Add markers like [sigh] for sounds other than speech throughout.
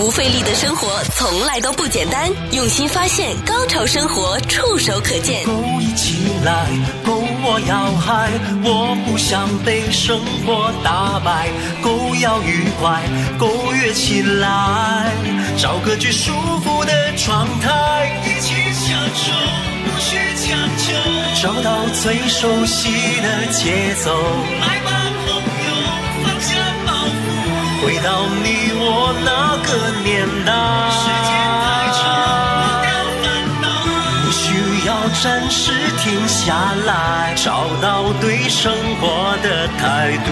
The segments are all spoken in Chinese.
不费力的生活从来都不简单，用心发现，高潮生活触手可见。勾一起来，勾我要嗨，我不想被生活打败，勾要愉快，勾跃起来，找个最舒服的状态，一起享受，不需强求，找到最熟悉的节奏，回到你我那个年代。时间太长，不，需要暂时停下来，找到对生活的态度，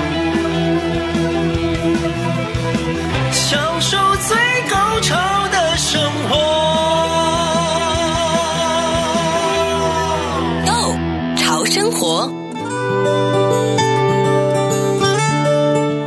享受最高潮的生活。生活，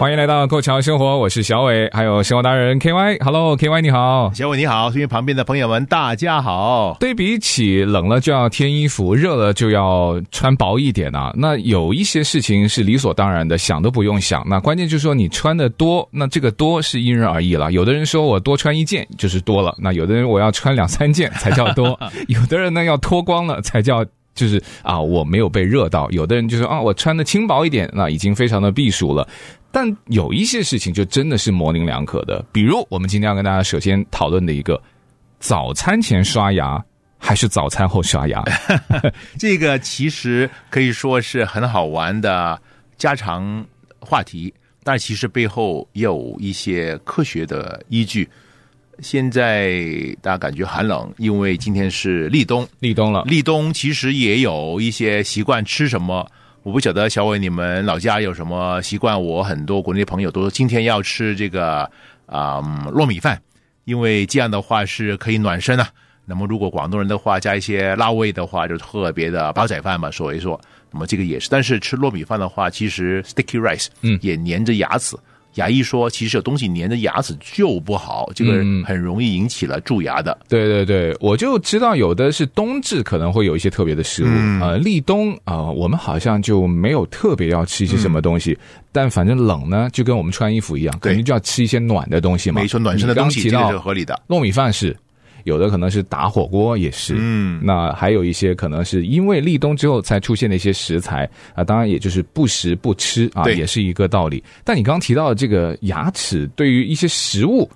欢迎来到《购桥生活》，我是小伟，还有生活达人 K Y。Hello，K Y，你好，小伟你好，所以旁边的朋友们大家好。对比起冷了就要添衣服，热了就要穿薄一点啊。那有一些事情是理所当然的，想都不用想。那关键就是说你穿的多，那这个多是因人而异了。有的人说我多穿一件就是多了，那有的人我要穿两三件才叫多，[laughs] 有的人呢要脱光了才叫。就是啊，我没有被热到。有的人就说啊，我穿的轻薄一点，那已经非常的避暑了。但有一些事情就真的是模棱两可的，比如我们今天要跟大家首先讨论的一个：早餐前刷牙还是早餐后刷牙？[laughs] 这个其实可以说是很好玩的家常话题，但其实背后也有一些科学的依据。现在大家感觉寒冷，因为今天是立冬，立冬了。立冬其实也有一些习惯，吃什么？我不晓得小伟你们老家有什么习惯？我很多国内朋友都说今天要吃这个啊、嗯、糯米饭，因为这样的话是可以暖身啊。那么如果广东人的话加一些辣味的话，就特别的煲仔饭嘛，所以说。那么这个也是，但是吃糯米饭的话，其实 sticky rice 嗯也粘着牙齿。嗯牙医说，其实有东西粘着牙齿就不好，这个很容易引起了蛀牙的。嗯、对对对，我就知道有的是冬至可能会有一些特别的食物呃，立冬啊、呃，我们好像就没有特别要吃一些什么东西，嗯、但反正冷呢，就跟我们穿衣服一样，肯定就要吃一些暖的东西嘛。没错，暖身的东西这个是合理的。糯米饭是。有的可能是打火锅也是，嗯，那还有一些可能是因为立冬之后才出现的一些食材啊，当然也就是不食不吃啊，也是一个道理。但你刚刚提到的这个牙齿，对于一些食物，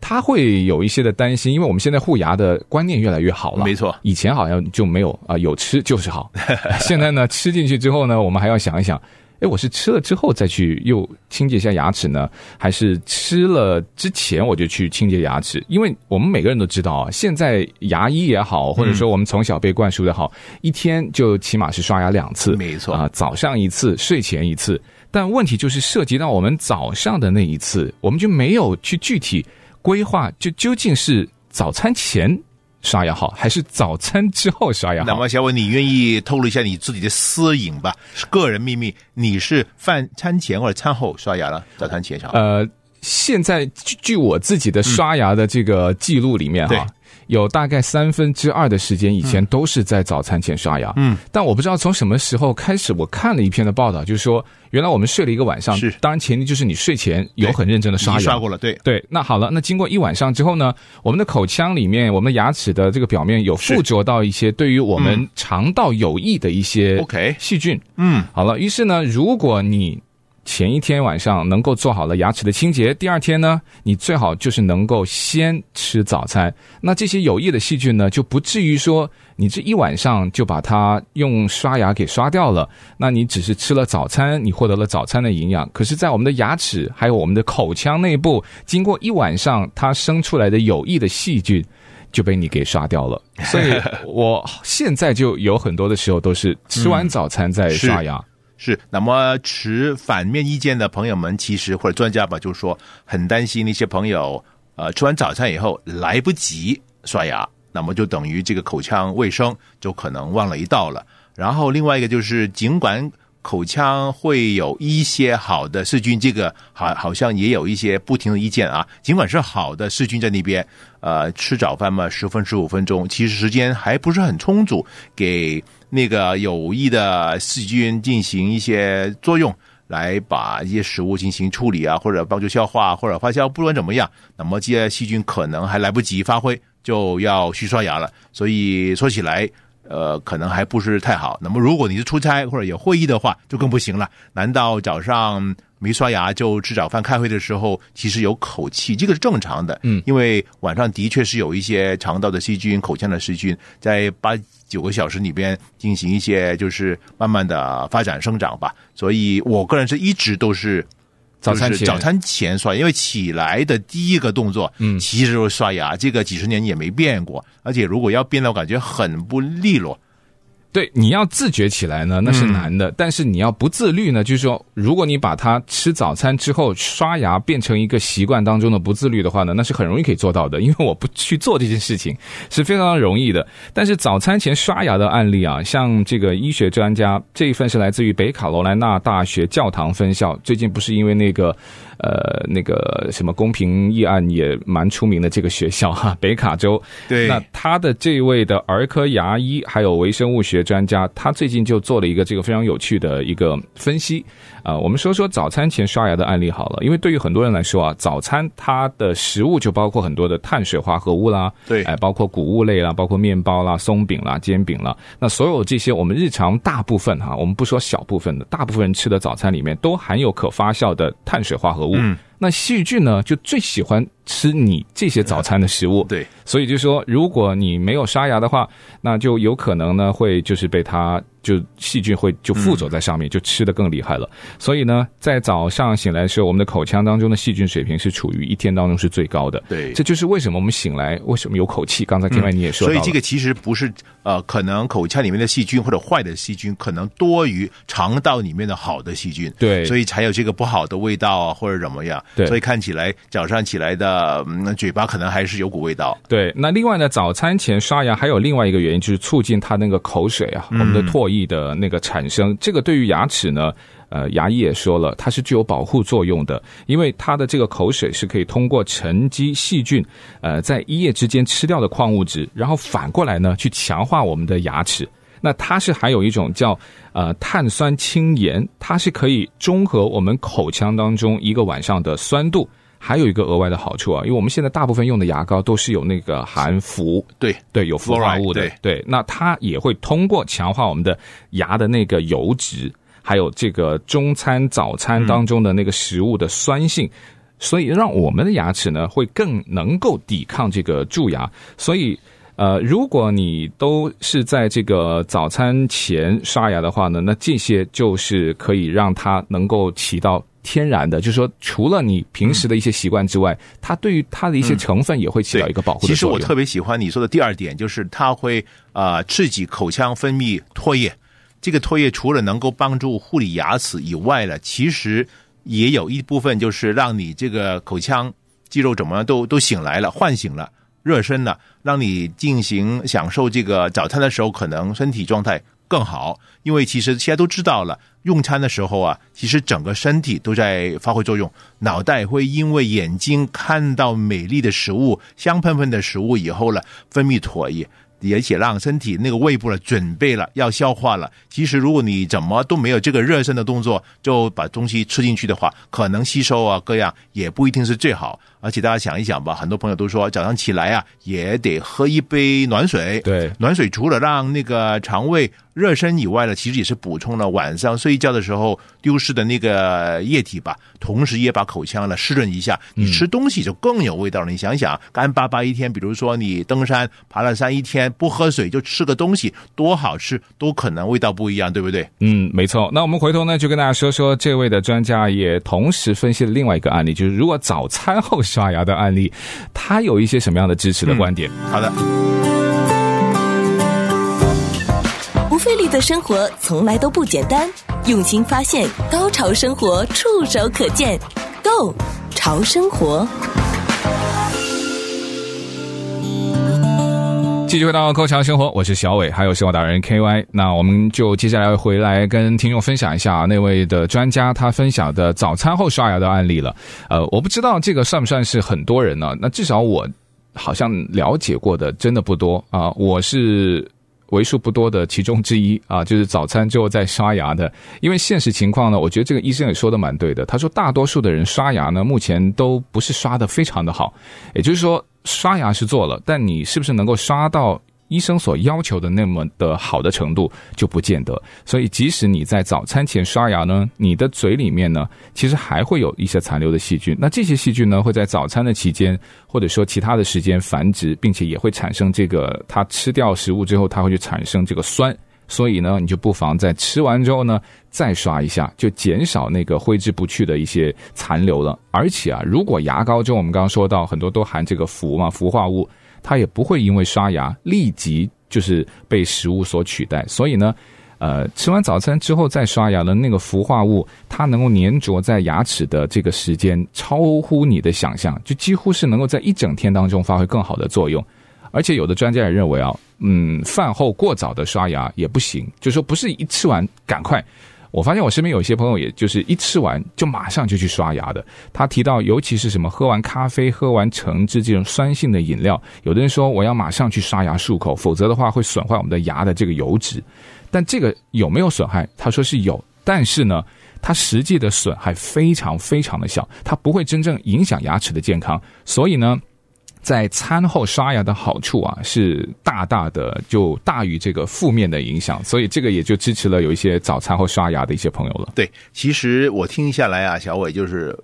他会有一些的担心，因为我们现在护牙的观念越来越好了，没错，以前好像就没有啊，有吃就是好，[laughs] 现在呢，吃进去之后呢，我们还要想一想。诶，我是吃了之后再去又清洁一下牙齿呢，还是吃了之前我就去清洁牙齿？因为我们每个人都知道啊，现在牙医也好，或者说我们从小被灌输的好，嗯、一天就起码是刷牙两次，没错啊，早上一次，睡前一次。但问题就是涉及到我们早上的那一次，我们就没有去具体规划，就究竟是早餐前。刷牙好还是早餐之后刷牙好？那么小伟，你愿意透露一下你自己的私隐吧？个人秘密。你是饭餐前或者餐后刷牙了？早餐前刷？呃，现在据据我自己的刷牙的这个记录里面哈。嗯有大概三分之二的时间以前都是在早餐前刷牙，嗯，但我不知道从什么时候开始，我看了一篇的报道，就是说原来我们睡了一个晚上，是，当然前提就是你睡前有很认真的刷牙，刷过了，对。对。那好了，那经过一晚上之后呢，我们的口腔里面，我们的牙齿的这个表面有附着到一些对于我们肠道有益的一些 OK 细菌，嗯，好了，于是呢，如果你前一天晚上能够做好了牙齿的清洁，第二天呢，你最好就是能够先吃早餐。那这些有益的细菌呢，就不至于说你这一晚上就把它用刷牙给刷掉了。那你只是吃了早餐，你获得了早餐的营养，可是，在我们的牙齿还有我们的口腔内部，经过一晚上，它生出来的有益的细菌就被你给刷掉了。所以我现在就有很多的时候都是吃完早餐再刷牙。嗯是，那么持反面意见的朋友们，其实或者专家吧，就是说很担心那些朋友，呃，吃完早餐以后来不及刷牙，那么就等于这个口腔卫生就可能忘了一道了。然后另外一个就是，尽管口腔会有一些好的细菌，这个好好像也有一些不同的意见啊。尽管是好的细菌在那边，呃，吃早饭嘛，十分十五分钟，其实时间还不是很充足给。那个有益的细菌进行一些作用，来把一些食物进行处理啊，或者帮助消化或者发酵，不管怎么样，那么这些细菌可能还来不及发挥，就要去刷牙了。所以说起来，呃，可能还不是太好。那么如果你是出差或者有会议的话，就更不行了。难道早上没刷牙就吃早饭开会的时候，其实有口气，这个是正常的。嗯，因为晚上的确是有一些肠道的细菌、口腔的细菌在八。九个小时里边进行一些，就是慢慢的发展生长吧。所以我个人是一直都是早餐早餐前刷，因为起来的第一个动作，嗯，其实就是刷牙。这个几十年也没变过，而且如果要变的，我感觉很不利落。对，你要自觉起来呢，那是难的。嗯、但是你要不自律呢，就是说，如果你把它吃早餐之后刷牙变成一个习惯当中的不自律的话呢，那是很容易可以做到的。因为我不去做这件事情是非常容易的。但是早餐前刷牙的案例啊，像这个医学专家这一份是来自于北卡罗来纳大学教堂分校，最近不是因为那个。呃，那个什么公平议案也蛮出名的这个学校哈，[laughs] 北卡州。对，那他的这位的儿科牙医还有微生物学专家，他最近就做了一个这个非常有趣的一个分析。啊、呃，我们说说早餐前刷牙的案例好了，因为对于很多人来说啊，早餐它的食物就包括很多的碳水化合物啦，对，哎，包括谷物类啦，包括面包啦、松饼啦、煎饼啦，那所有这些我们日常大部分哈，我们不说小部分的，大部分人吃的早餐里面都含有可发酵的碳水化合物。嗯那细菌呢，就最喜欢吃你这些早餐的食物。对，所以就说，如果你没有刷牙的话，那就有可能呢，会就是被它。就细菌会就附着在上面，嗯、就吃的更厉害了。所以呢，在早上醒来的时候，我们的口腔当中的细菌水平是处于一天当中是最高的。对，这就是为什么我们醒来为什么有口气。刚才另外你也说所以这个其实不是呃，可能口腔里面的细菌或者坏的细菌可能多于肠道里面的好的细菌。对，所以才有这个不好的味道啊，或者怎么样。对，所以看起来早上起来的、嗯、嘴巴可能还是有股味道。对，那另外呢，早餐前刷牙还有另外一个原因，就是促进它那个口水啊，嗯、我们的唾液的那个产。产生这个对于牙齿呢，呃，牙医也说了，它是具有保护作用的，因为它的这个口水是可以通过沉积细菌，呃，在一夜之间吃掉的矿物质，然后反过来呢去强化我们的牙齿。那它是还有一种叫呃碳酸氢盐，它是可以中和我们口腔当中一个晚上的酸度。还有一个额外的好处啊，因为我们现在大部分用的牙膏都是有那个含氟，对对，有氟化物的，对，对，那它也会通过强化我们的牙的那个油脂，还有这个中餐、早餐当中的那个食物的酸性，嗯、所以让我们的牙齿呢会更能够抵抗这个蛀牙。所以，呃，如果你都是在这个早餐前刷牙的话呢，那这些就是可以让它能够起到。天然的，就是说，除了你平时的一些习惯之外，它对于它的一些成分也会起到一个保护作用。其实我特别喜欢你说的第二点，就是它会啊、刺激口腔分泌唾液。这个唾液除了能够帮助护理牙齿以外呢，其实也有一部分就是让你这个口腔肌肉怎么样都都醒来了，唤醒了，热身呢，让你进行享受这个早餐的时候，可能身体状态更好。因为其实现在都知道了。用餐的时候啊，其实整个身体都在发挥作用，脑袋会因为眼睛看到美丽的食物、香喷喷的食物以后呢，分泌唾液。而且让身体那个胃部了准备了要消化了。其实如果你怎么都没有这个热身的动作，就把东西吃进去的话，可能吸收啊各样也不一定是最好。而且大家想一想吧，很多朋友都说早上起来啊也得喝一杯暖水。对，暖水除了让那个肠胃热身以外呢，其实也是补充了晚上睡觉的时候丢失的那个液体吧，同时也把口腔呢湿润一下。你吃东西就更有味道了。嗯、你想想，干巴巴一天，比如说你登山爬了山一天。不喝水就吃个东西，多好吃，都可能味道不一样，对不对？嗯，没错。那我们回头呢，就跟大家说说这位的专家也同时分析了另外一个案例，就是如果早餐后刷牙的案例，他有一些什么样的支持的观点？嗯、好的。生活从来都不简单，用心发现，高潮生活触手可见 Go 潮生活。继续回到《高潮生活》，我是小伟，还有生活达人 KY。那我们就接下来回来跟听众分享一下那位的专家他分享的早餐后刷牙的案例了。呃，我不知道这个算不算是很多人呢？那至少我好像了解过的真的不多啊。我是为数不多的其中之一啊，[laughs] 就是早餐之后再刷牙的。因为现实情况呢，我觉得这个医生也说的蛮对的。他说，大多数的人刷牙呢，目前都不是刷的非常的好。也就是说，刷牙是做了，但你是不是能够刷到医生所要求的那么的好的程度就不见得，所以即使你在早餐前刷牙呢，你的嘴里面呢，其实还会有一些残留的细菌。那这些细菌呢，会在早餐的期间，或者说其他的时间繁殖，并且也会产生这个，它吃掉食物之后，它会去产生这个酸。所以呢，你就不妨在吃完之后呢，再刷一下，就减少那个挥之不去的一些残留了。而且啊，如果牙膏中我们刚刚说到很多都含这个氟嘛，氟化物。它也不会因为刷牙立即就是被食物所取代，所以呢，呃，吃完早餐之后再刷牙的那个氟化物，它能够粘着在牙齿的这个时间超乎你的想象，就几乎是能够在一整天当中发挥更好的作用。而且有的专家也认为啊，嗯，饭后过早的刷牙也不行，就说不是一吃完赶快。我发现我身边有些朋友，也就是一吃完就马上就去刷牙的。他提到，尤其是什么喝完咖啡、喝完橙汁这种酸性的饮料，有的人说我要马上去刷牙漱口，否则的话会损坏我们的牙的这个油脂。但这个有没有损害？他说是有，但是呢，它实际的损害非常非常的小，它不会真正影响牙齿的健康。所以呢。在餐后刷牙的好处啊，是大大的就大于这个负面的影响，所以这个也就支持了有一些早餐后刷牙的一些朋友了。对，其实我听下来啊，小伟就是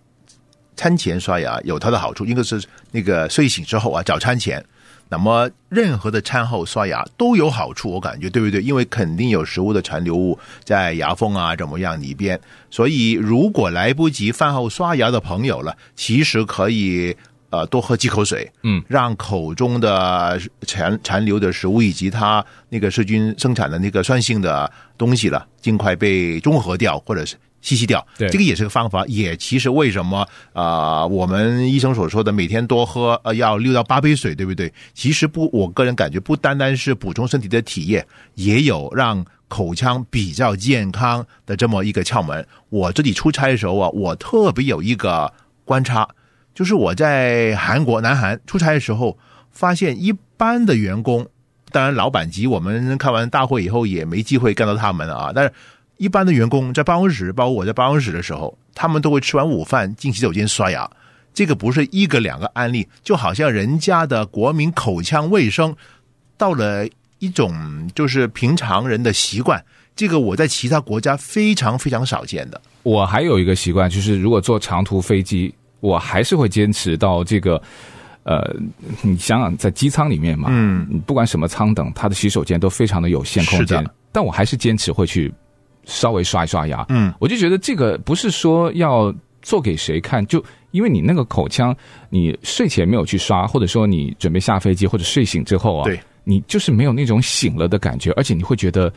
餐前刷牙有它的好处，应该是那个睡醒之后啊，早餐前，那么任何的餐后刷牙都有好处，我感觉对不对？因为肯定有食物的残留物在牙缝啊怎么样里边，所以如果来不及饭后刷牙的朋友了，其实可以。呃，多喝几口水，嗯，让口中的残残留的食物以及它那个细菌生产的那个酸性的东西了，尽快被中和掉，或者是稀释掉。对，这个也是个方法。也其实为什么啊、呃，我们医生所说的每天多喝呃要六到八杯水，对不对？其实不，我个人感觉不单单是补充身体的体液，也有让口腔比较健康的这么一个窍门。我自己出差的时候啊，我特别有一个观察。就是我在韩国南韩出差的时候，发现一般的员工，当然老板级，我们开完大会以后也没机会干到他们啊。但是，一般的员工在办公室，包括我在办公室的时候，他们都会吃完午饭进洗手间刷牙。这个不是一个两个案例，就好像人家的国民口腔卫生到了一种就是平常人的习惯。这个我在其他国家非常非常少见的。我还有一个习惯，就是如果坐长途飞机。我还是会坚持到这个，呃，你想想，在机舱里面嘛，嗯，不管什么舱等，它的洗手间都非常的有限空间，但我还是坚持会去稍微刷一刷牙，嗯，我就觉得这个不是说要做给谁看，就因为你那个口腔，你睡前没有去刷，或者说你准备下飞机或者睡醒之后啊，对，你就是没有那种醒了的感觉，而且你会觉得。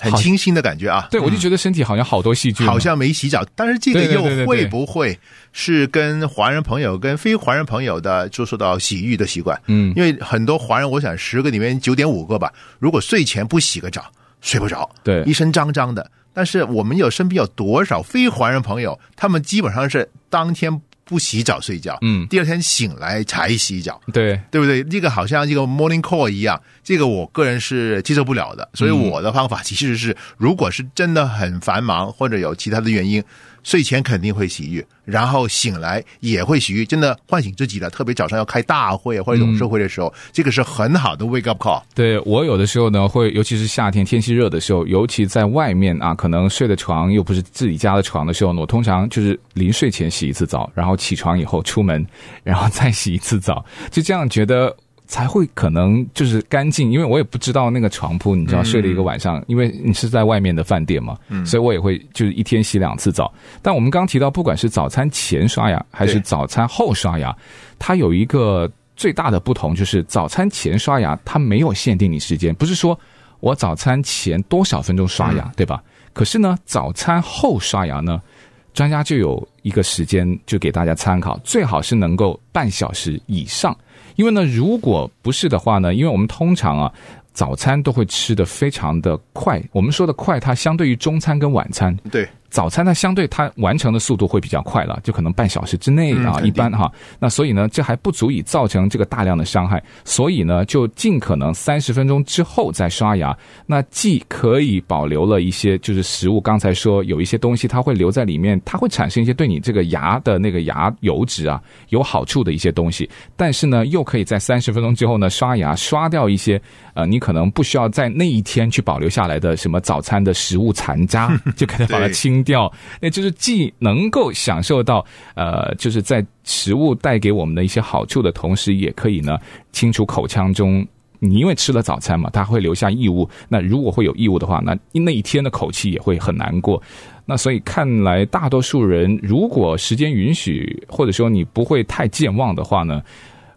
很清新的感觉啊！对，我就觉得身体好像好多细菌，好像没洗澡。但是这个又会不会是跟华人朋友跟非华人朋友的就说到洗浴的习惯？嗯，因为很多华人，我想十个里面九点五个吧，如果睡前不洗个澡，睡不着，对，一身脏脏的。但是我们有身边有多少非华人朋友，他们基本上是当天。不洗澡睡觉，嗯，第二天醒来才洗澡，对，对不对？这个好像这个 morning call 一样，这个我个人是接受不了的。所以我的方法其实是，如果是真的很繁忙或者有其他的原因。睡前肯定会洗浴，然后醒来也会洗浴，真的唤醒自己了。特别早上要开大会或者董事会的时候，这个是很好的 wake up call。对，我有的时候呢，会尤其是夏天天气热的时候，尤其在外面啊，可能睡的床又不是自己家的床的时候呢，我通常就是临睡前洗一次澡，然后起床以后出门，然后再洗一次澡，就这样觉得。才会可能就是干净，因为我也不知道那个床铺，你知道睡了一个晚上，嗯、因为你是在外面的饭店嘛，嗯、所以我也会就是一天洗两次澡。但我们刚提到，不管是早餐前刷牙还是早餐后刷牙，它有一个最大的不同，就是早餐前刷牙它没有限定你时间，不是说我早餐前多少分钟刷牙，嗯、对吧？可是呢，早餐后刷牙呢，专家就有一个时间，就给大家参考，最好是能够半小时以上。因为呢，如果不是的话呢，因为我们通常啊，早餐都会吃得非常的快。我们说的快，它相对于中餐跟晚餐，对，早餐呢，相对它完成的速度会比较快了，就可能半小时之内啊，嗯、一般哈。那所以呢，这还不足以造成这个大量的伤害，所以呢，就尽可能三十分钟之后再刷牙。那既可以保留了一些就是食物，刚才说有一些东西它会留在里面，它会产生一些对你这个牙的那个牙油脂啊有好处的一些东西，但是呢，又可以在三十分钟之后呢刷牙刷掉一些呃，你可能不需要在那一天去保留下来的什么早餐的食物残渣，[laughs] 就给它把它清。掉，那就是既能够享受到呃，就是在食物带给我们的一些好处的同时，也可以呢清除口腔中你因为吃了早餐嘛，它会留下异物。那如果会有异物的话，那那一天的口气也会很难过。那所以看来，大多数人如果时间允许，或者说你不会太健忘的话呢，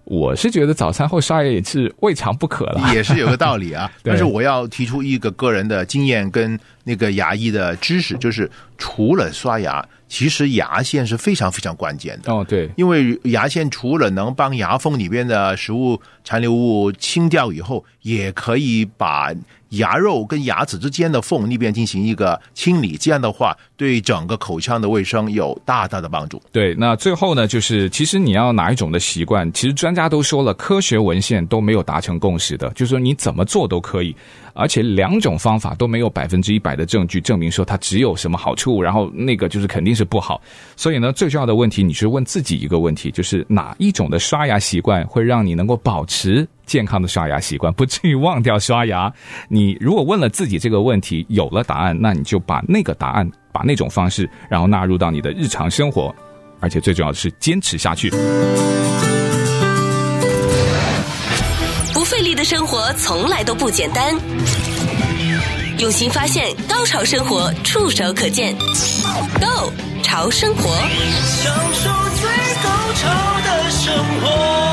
我是觉得早餐后刷牙也是未尝不可了，也是有个道理啊。[laughs] 但是我要提出一个个人的经验跟那个牙医的知识，就是除了刷牙，其实牙线是非常非常关键的。哦，对，因为牙线除了能帮牙缝里边的食物残留物清掉以后，也可以把。牙肉跟牙齿之间的缝那边进行一个清理，这样的话对整个口腔的卫生有大大的帮助。对，那最后呢，就是其实你要哪一种的习惯，其实专家都说了，科学文献都没有达成共识的，就是说你怎么做都可以。而且两种方法都没有百分之一百的证据证明说它只有什么好处，然后那个就是肯定是不好。所以呢，最重要的问题，你是问自己一个问题，就是哪一种的刷牙习惯会让你能够保持健康的刷牙习惯，不至于忘掉刷牙？你如果问了自己这个问题，有了答案，那你就把那个答案，把那种方式，然后纳入到你的日常生活，而且最重要的是坚持下去。生活从来都不简单，用心发现，高潮生活触手可见。Go 潮生活，享受最高潮的生活。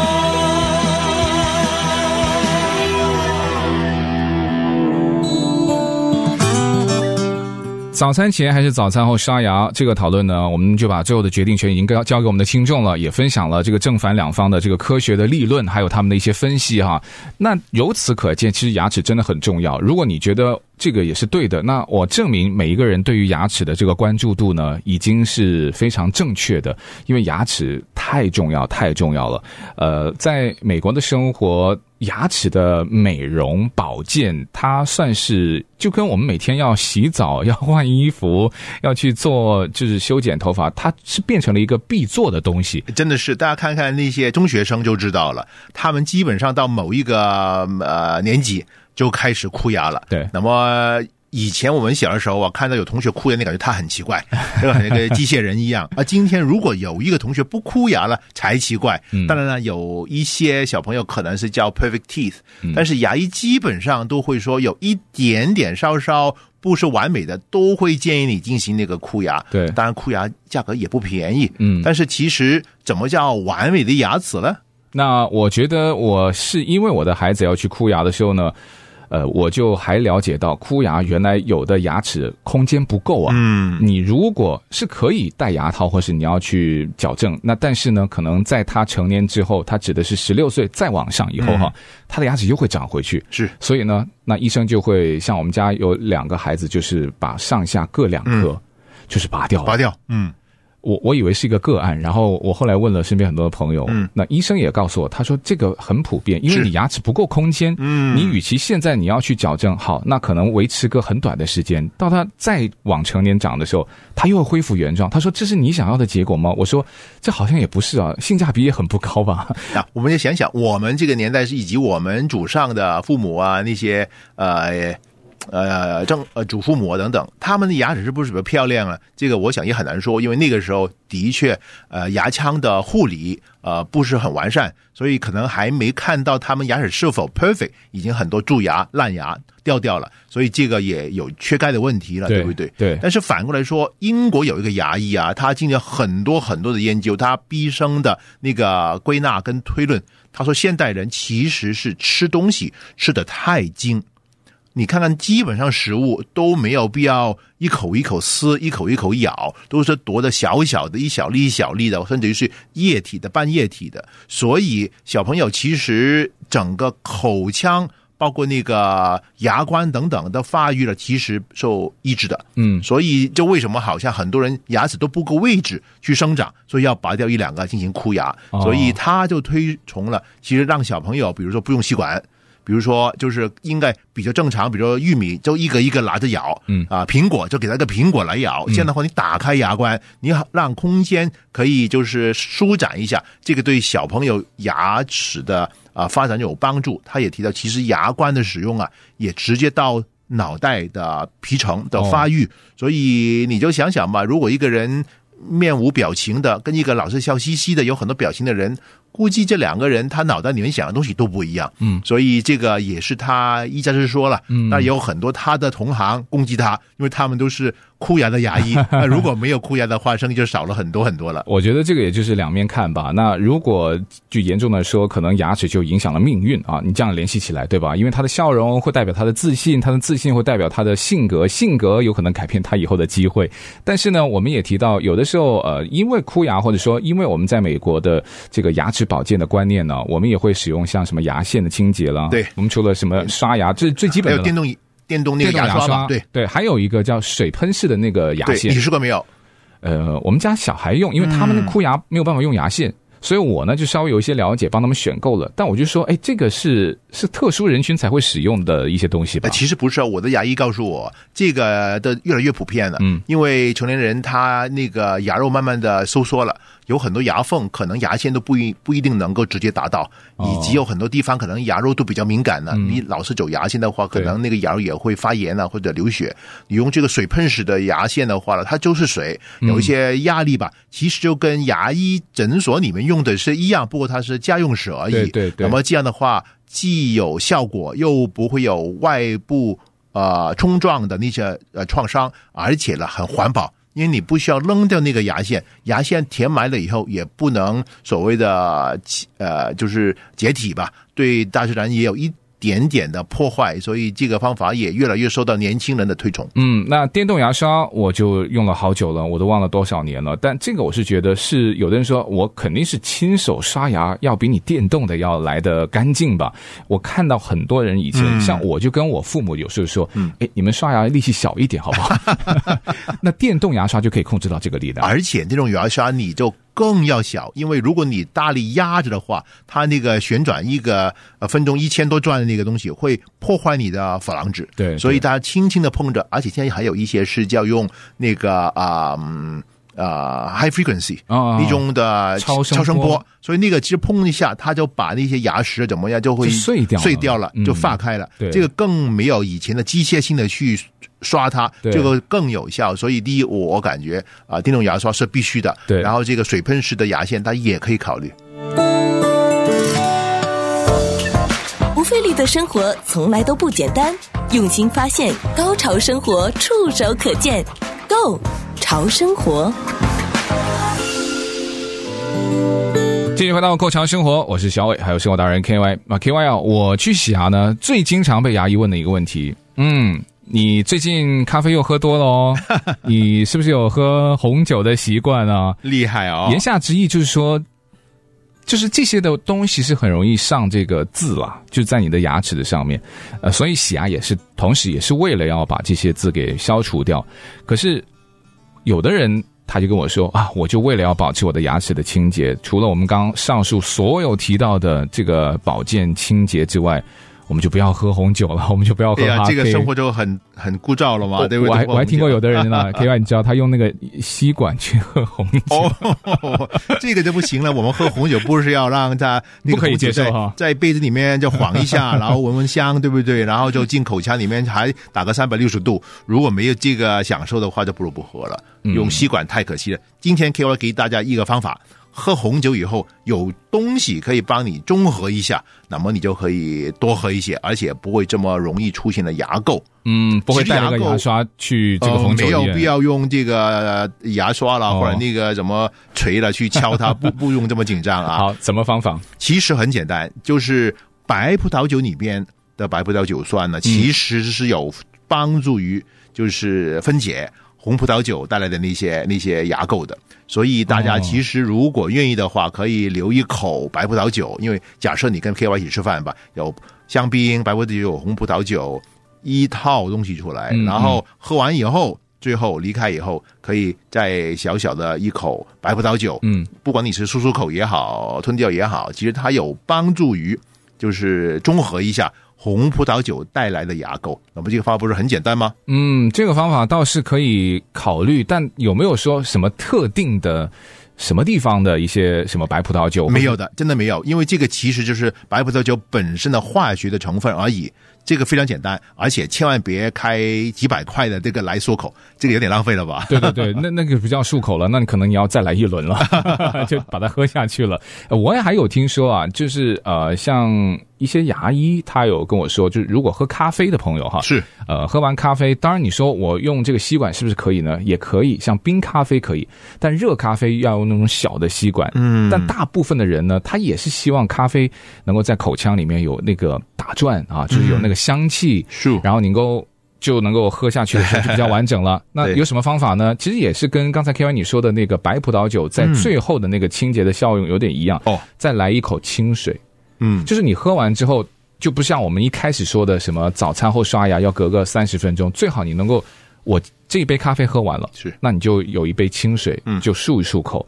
早餐前还是早餐后刷牙这个讨论呢，我们就把最后的决定权已经交交给我们的听众了，也分享了这个正反两方的这个科学的立论，还有他们的一些分析哈。那由此可见，其实牙齿真的很重要。如果你觉得这个也是对的，那我证明每一个人对于牙齿的这个关注度呢，已经是非常正确的，因为牙齿太重要，太重要了。呃，在美国的生活。牙齿的美容保健，它算是就跟我们每天要洗澡、要换衣服、要去做就是修剪头发，它是变成了一个必做的东西。真的是，大家看看那些中学生就知道了，他们基本上到某一个呃年纪就开始箍牙了。对，那么。以前我们小的时候啊，看到有同学哭的，那感觉他很奇怪，[laughs] 就跟那个机械人一样。啊今天如果有一个同学不哭牙了，才奇怪。当然了，有一些小朋友可能是叫 perfect teeth，但是牙医基本上都会说有一点点稍稍不是完美的，都会建议你进行那个箍牙。对，当然箍牙价格也不便宜。嗯，但是其实怎么叫完美的牙齿呢？那我觉得我是因为我的孩子要去箍牙的时候呢。呃，我就还了解到，箍牙原来有的牙齿空间不够啊。嗯，你如果是可以戴牙套，或是你要去矫正，那但是呢，可能在他成年之后，他指的是十六岁再往上以后哈，嗯、他的牙齿又会长回去。是，所以呢，那医生就会像我们家有两个孩子，就是把上下各两颗，嗯、就是拔掉，拔掉。嗯。我我以为是一个个案，然后我后来问了身边很多的朋友，嗯，那医生也告诉我，他说这个很普遍，因为你牙齿不够空间，嗯，你与其现在你要去矫正，好，那可能维持个很短的时间，到他再往成年长的时候，他又会恢复原状。他说这是你想要的结果吗？我说这好像也不是啊，性价比也很不高吧？那我们就想想，我们这个年代是以及我们祖上的父母啊，那些呃。呃，正呃，祖父母等等，他们的牙齿是不是比较漂亮啊？这个我想也很难说，因为那个时候的确，呃，牙腔的护理呃不是很完善，所以可能还没看到他们牙齿是否 perfect，已经很多蛀牙、烂牙掉掉了，所以这个也有缺钙的问题了，对，对不对？对。但是反过来说，英国有一个牙医啊，他进行很多很多的研究，他毕生的那个归纳跟推论，他说现代人其实是吃东西吃的太精。你看看，基本上食物都没有必要一口一口撕，一口一口咬，都是夺的小小的，一小粒一小粒的，甚至于是液体的、半液体的。所以小朋友其实整个口腔包括那个牙关等等的发育了，其实受抑制的。嗯，所以就为什么好像很多人牙齿都不够位置去生长，所以要拔掉一两个进行箍牙。哦、所以他就推崇了，其实让小朋友，比如说不用吸管。比如说，就是应该比较正常，比如说玉米就一个一个拿着咬，嗯啊，苹果就给他一个苹果来咬。这样的话，你打开牙关，你让空间可以就是舒展一下，这个对小朋友牙齿的啊发展有帮助。他也提到，其实牙关的使用啊，也直接到脑袋的皮层的发育。所以你就想想吧，如果一个人面无表情的，跟一个老是笑嘻嘻的、有很多表情的人。估计这两个人他脑袋里面想的东西都不一样，嗯，所以这个也是他一家之说了，嗯，那有很多他的同行攻击他，因为他们都是箍牙的牙医，[laughs] 那如果没有箍牙的话，生意就少了很多很多了。我觉得这个也就是两面看吧。那如果就严重的说，可能牙齿就影响了命运啊，你这样联系起来，对吧？因为他的笑容会代表他的自信，他的自信会代表他的性格，性格有可能改变他以后的机会。但是呢，我们也提到，有的时候呃，因为箍牙或者说因为我们在美国的这个牙齿保健的观念呢，我们也会使用像什么牙线的清洁了。对，我们除了什么刷牙，这是最基本的。还有电动电动那个牙刷，对对，还有一个叫水喷式的那个牙线，你试过没有？呃，我们家小孩用，因为他们的箍牙没有办法用牙线。嗯所以我呢就稍微有一些了解，帮他们选购了。但我就说，哎，这个是是特殊人群才会使用的一些东西吧？其实不是，我的牙医告诉我，这个的越来越普遍了。嗯，因为成年人他那个牙肉慢慢的收缩了，有很多牙缝可能牙线都不一不一定能够直接达到，以及有很多地方可能牙肉都比较敏感了。你老是走牙线的话，可能那个牙肉也会发炎啊或者流血。你用这个水喷式的牙线的话呢，它就是水，有一些压力吧。其实就跟牙医诊所里面用的是一样，不过它是家用式而已。对对对。那么这样的话，既有效果，又不会有外部呃冲撞的那些呃创伤，而且呢很环保，因为你不需要扔掉那个牙线，牙线填埋了以后也不能所谓的呃就是解体吧，对大自然也有一点点的破坏，所以这个方法也越来越受到年轻人的推崇。嗯，那电动牙刷我就用了好久了，我都忘了多少年了。但这个我是觉得是有的人说我肯定是亲手刷牙要比你电动的要来的干净吧。我看到很多人以前、嗯、像我就跟我父母有时候说，嗯，哎，你们刷牙力气小一点好不好？[laughs] 那电动牙刷就可以控制到这个力量，而且这种牙刷你就。更要小，因为如果你大力压着的话，它那个旋转一个呃分钟一千多转的那个东西会破坏你的珐琅质。对，所以大家轻轻的碰着，而且现在还有一些是叫用那个啊啊、呃、high frequency 啊那种的超声超声波，所以那个其实碰一下，它就把那些牙石怎么样就会碎掉碎掉了，就化开了。对，这个更没有以前的机械性的去。刷它，这个更有效。所以第一，我感觉啊，电动牙刷是必须的。对，然后这个水喷式的牙线，它也可以考虑。不费力的生活从来都不简单，用心发现，高潮生活触手可见 Go 潮生活。继续回到 Go 潮生活，我是小伟，还有生活达人 K Y 啊 K Y 啊，我去洗牙呢，最经常被牙医问的一个问题，嗯。你最近咖啡又喝多了哦？[laughs] 你是不是有喝红酒的习惯啊？厉害哦！言下之意就是说，就是这些的东西是很容易上这个字啦，就在你的牙齿的上面。呃，所以洗牙也是，同时也是为了要把这些字给消除掉。可是有的人他就跟我说啊，我就为了要保持我的牙齿的清洁，除了我们刚上述所有提到的这个保健清洁之外。我们就不要喝红酒了，[laughs] 我们就不要喝咖啡。这个生活就很很枯燥了嘛，对不对？我还我还听过有的人呢，K Y，你知道他用那个吸管去喝红酒，哦，[laughs] 这个就不行了。我们喝红酒不是要让他不可以接受哈，在杯子里面就晃一下，然后闻闻香，对不对？然后就进口腔里面还打个三百六十度。如果没有这个享受的话，就不如不喝了。用吸管太可惜了。今天 K Y 给大家一个方法。喝红酒以后有东西可以帮你中和一下，那么你就可以多喝一些，而且不会这么容易出现的牙垢。嗯，不会带那个牙刷去这个红酒、呃、没有必要用这个牙刷了、哦，或者那个什么锤了去敲它，不 [laughs] 不用这么紧张啊。好，什么方法？其实很简单，就是白葡萄酒里边的白葡萄酒酸呢，其实是有帮助于就是分解。红葡萄酒带来的那些那些牙垢的。所以大家其实如果愿意的话，可以留一口白葡萄酒，因为假设你跟 KY 一起吃饭吧，有香槟、白葡萄酒、红葡萄酒一套东西出来，然后喝完以后。最后离开以后，可以再小小的一口白葡萄酒，嗯，不管你是漱漱口也好，吞掉也好，其实它有帮助于，就是中和一下红葡萄酒带来的牙垢。那么这个方法不是很简单吗？嗯，这个方法倒是可以考虑，但有没有说什么特定的什么地方的一些什么白葡萄酒？没有的，真的没有，因为这个其实就是白葡萄酒本身的化学的成分而已。这个非常简单，而且千万别开几百块的这个来漱口，这个有点浪费了吧？[laughs] 对对对，那那个不叫漱口了，那你可能你要再来一轮了，[laughs] 就把它喝下去了。[laughs] 我也还有听说啊，就是呃，像一些牙医他有跟我说，就是如果喝咖啡的朋友哈，是呃，喝完咖啡，当然你说我用这个吸管是不是可以呢？也可以，像冰咖啡可以，但热咖啡要用那种小的吸管。嗯，但大部分的人呢，他也是希望咖啡能够在口腔里面有那个打转啊，就是有那个。香气，是，然后能够就能够喝下去的时候就比较完整了。那有什么方法呢？其实也是跟刚才 KY 你说的那个白葡萄酒在最后的那个清洁的效用有点一样哦。再来一口清水，嗯，就是你喝完之后就不像我们一开始说的什么早餐后刷牙要隔个三十分钟，最好你能够我这一杯咖啡喝完了，是，那你就有一杯清水，嗯，就漱一漱口，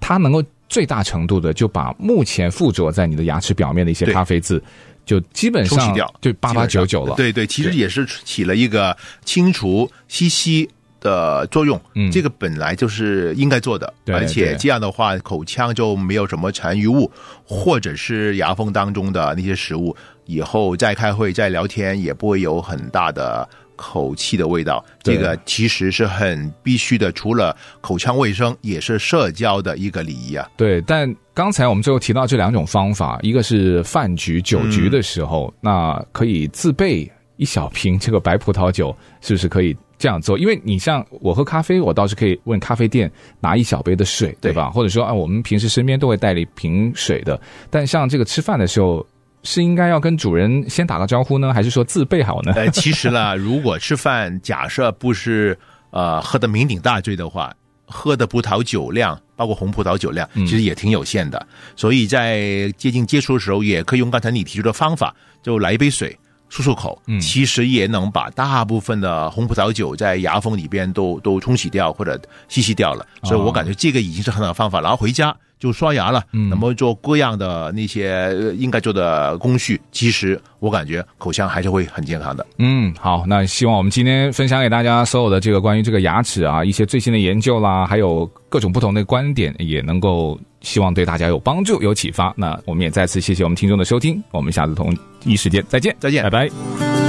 它能够最大程度的就把目前附着在你的牙齿表面的一些咖啡渍。就基本上就八八九九了。对对，其实也是起了一个清除吸吸的作用。嗯，这个本来就是应该做的，对而且这样的话，口腔就没有什么残余物，或者是牙缝当中的那些食物，以后再开会再聊天也不会有很大的。口气的味道，这个其实是很必须的。除了口腔卫生，也是社交的一个礼仪啊。对，但刚才我们最后提到这两种方法，一个是饭局酒局的时候，嗯、那可以自备一小瓶这个白葡萄酒，是不是可以这样做？因为你像我喝咖啡，我倒是可以问咖啡店拿一小杯的水，对吧？对，或者说啊，我们平时身边都会带了一瓶水的。但像这个吃饭的时候。是应该要跟主人先打个招呼呢，还是说自备好呢？呃，[laughs] 其实呢，如果吃饭，假设不是呃喝的酩酊大醉的话，喝的葡萄酒量，包括红葡萄酒量，其实也挺有限的。嗯、所以在接近接触的时候，也可以用刚才你提出的方法，就来一杯水漱漱口，嗯，其实也能把大部分的红葡萄酒在牙缝里边都都冲洗掉或者吸吸掉了。所以我感觉这个已经是很好的方法。然后回家。就刷牙了，嗯，那么做各样的那些应该做的工序，其实我感觉口腔还是会很健康的。嗯，好，那希望我们今天分享给大家所有的这个关于这个牙齿啊一些最新的研究啦，还有各种不同的观点，也能够希望对大家有帮助、有启发。那我们也再次谢谢我们听众的收听，我们下次同一时间再见，再见，拜拜。